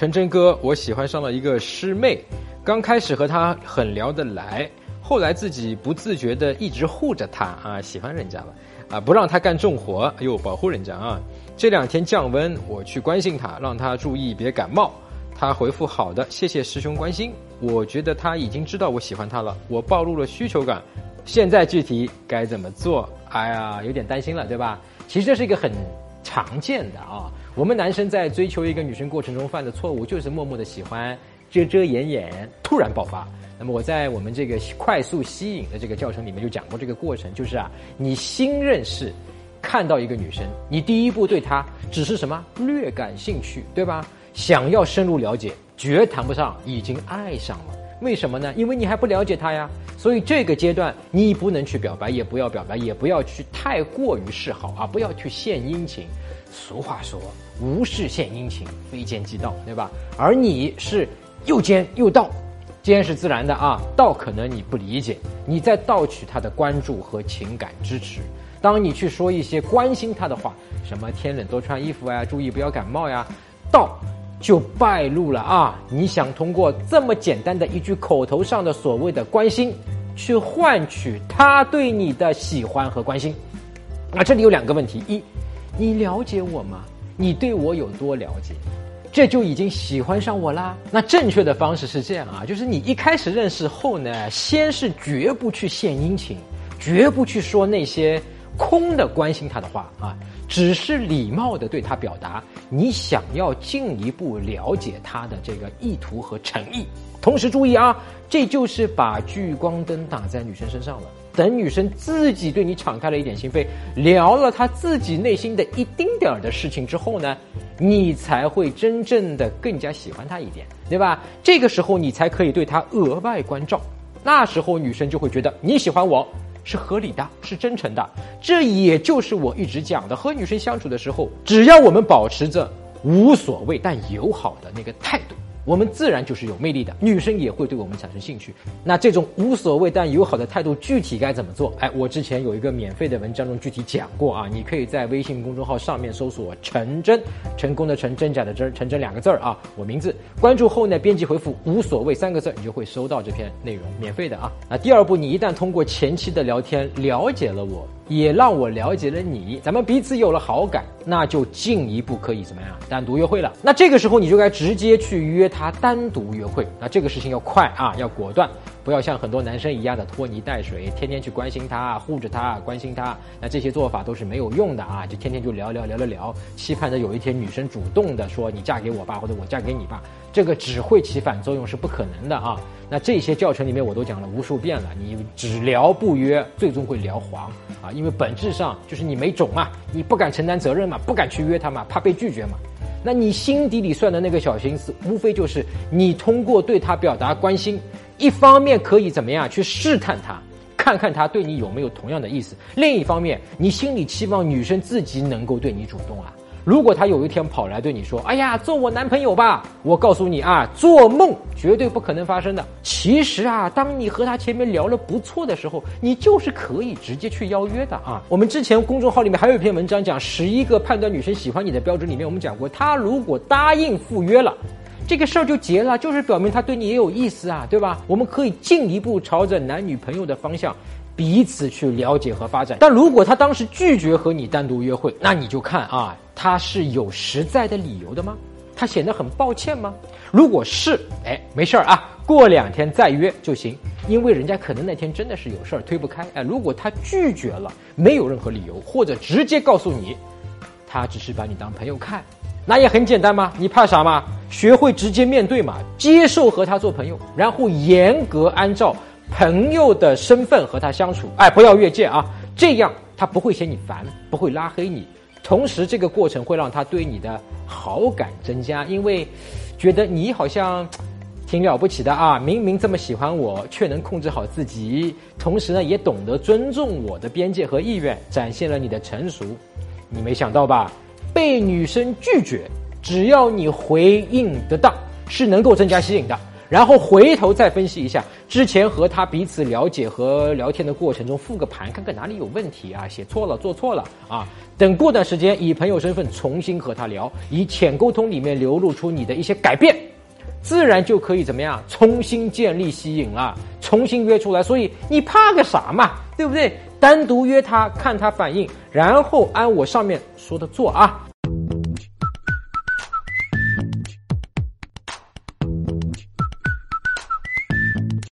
陈真哥，我喜欢上了一个师妹，刚开始和她很聊得来，后来自己不自觉的一直护着她啊，喜欢人家了啊，不让她干重活，哎呦，保护人家啊。这两天降温，我去关心她，让她注意别感冒。她回复好的，谢谢师兄关心。我觉得她已经知道我喜欢她了，我暴露了需求感。现在具体该怎么做？哎呀，有点担心了，对吧？其实这是一个很常见的啊。我们男生在追求一个女生过程中犯的错误，就是默默的喜欢，遮遮掩掩，突然爆发。那么我在我们这个快速吸引的这个教程里面就讲过这个过程，就是啊，你新认识，看到一个女生，你第一步对她只是什么略感兴趣，对吧？想要深入了解，绝谈不上已经爱上了。为什么呢？因为你还不了解她呀。所以这个阶段你不能去表白，也不要表白，也不要去太过于示好啊，不要去献殷勤。俗话说，无事献殷勤，非奸即盗，对吧？而你是又奸又盗，奸是自然的啊，盗可能你不理解，你在盗取他的关注和情感支持。当你去说一些关心他的话，什么天冷多穿衣服呀，注意不要感冒呀，盗就败露了啊！你想通过这么简单的一句口头上的所谓的关心，去换取他对你的喜欢和关心，那这里有两个问题：一，你了解我吗？你对我有多了解？这就已经喜欢上我啦？那正确的方式是这样啊，就是你一开始认识后呢，先是绝不去献殷勤，绝不去说那些空的关心他的话啊。只是礼貌的对他表达你想要进一步了解他的这个意图和诚意，同时注意啊，这就是把聚光灯打在女生身上了。等女生自己对你敞开了一点心扉，聊了她自己内心的一丁点儿的事情之后呢，你才会真正的更加喜欢她一点，对吧？这个时候你才可以对她额外关照，那时候女生就会觉得你喜欢我。是合理的，是真诚的，这也就是我一直讲的，和女生相处的时候，只要我们保持着无所谓但友好的那个态度。我们自然就是有魅力的，女生也会对我们产生兴趣。那这种无所谓但友好的态度，具体该怎么做？哎，我之前有一个免费的文章中具体讲过啊，你可以在微信公众号上面搜索“陈真”，成功的陈，真假的真，陈真两个字儿啊，我名字。关注后呢，编辑回复“无所谓”三个字，你就会收到这篇内容，免费的啊。那第二步，你一旦通过前期的聊天了解了我。也让我了解了你，咱们彼此有了好感，那就进一步可以怎么样？单独约会了。那这个时候你就该直接去约他单独约会。那这个事情要快啊，要果断，不要像很多男生一样的拖泥带水，天天去关心他、护着他、关心他。那这些做法都是没有用的啊，就天天就聊聊聊聊聊，期盼着有一天女生主动的说你嫁给我吧，或者我嫁给你吧。这个只会起反作用，是不可能的啊！那这些教程里面我都讲了无数遍了，你只聊不约，最终会聊黄啊！因为本质上就是你没种嘛，你不敢承担责任嘛，不敢去约他嘛，怕被拒绝嘛。那你心底里算的那个小心思，无非就是你通过对他表达关心，一方面可以怎么样去试探他，看看他对你有没有同样的意思；另一方面，你心里期望女生自己能够对你主动啊。如果他有一天跑来对你说：“哎呀，做我男朋友吧！”我告诉你啊，做梦绝对不可能发生的。其实啊，当你和他前面聊了不错的时候，你就是可以直接去邀约的啊。我们之前公众号里面还有一篇文章讲十一个判断女生喜欢你的标准，里面我们讲过，他如果答应赴约了，这个事儿就结了，就是表明他对你也有意思啊，对吧？我们可以进一步朝着男女朋友的方向。彼此去了解和发展，但如果他当时拒绝和你单独约会，那你就看啊，他是有实在的理由的吗？他显得很抱歉吗？如果是，哎，没事儿啊，过两天再约就行，因为人家可能那天真的是有事儿推不开。哎，如果他拒绝了，没有任何理由，或者直接告诉你，他只是把你当朋友看，那也很简单嘛，你怕啥嘛？学会直接面对嘛，接受和他做朋友，然后严格按照。朋友的身份和他相处，哎，不要越界啊！这样他不会嫌你烦，不会拉黑你。同时，这个过程会让他对你的好感增加，因为觉得你好像挺了不起的啊！明明这么喜欢我，却能控制好自己，同时呢，也懂得尊重我的边界和意愿，展现了你的成熟。你没想到吧？被女生拒绝，只要你回应得当，是能够增加吸引的。然后回头再分析一下之前和他彼此了解和聊天的过程中复个盘，看看哪里有问题啊，写错了，做错了啊。等过段时间以朋友身份重新和他聊，以浅沟通里面流露出你的一些改变，自然就可以怎么样重新建立吸引了，重新约出来。所以你怕个啥嘛，对不对？单独约他看他反应，然后按我上面说的做啊。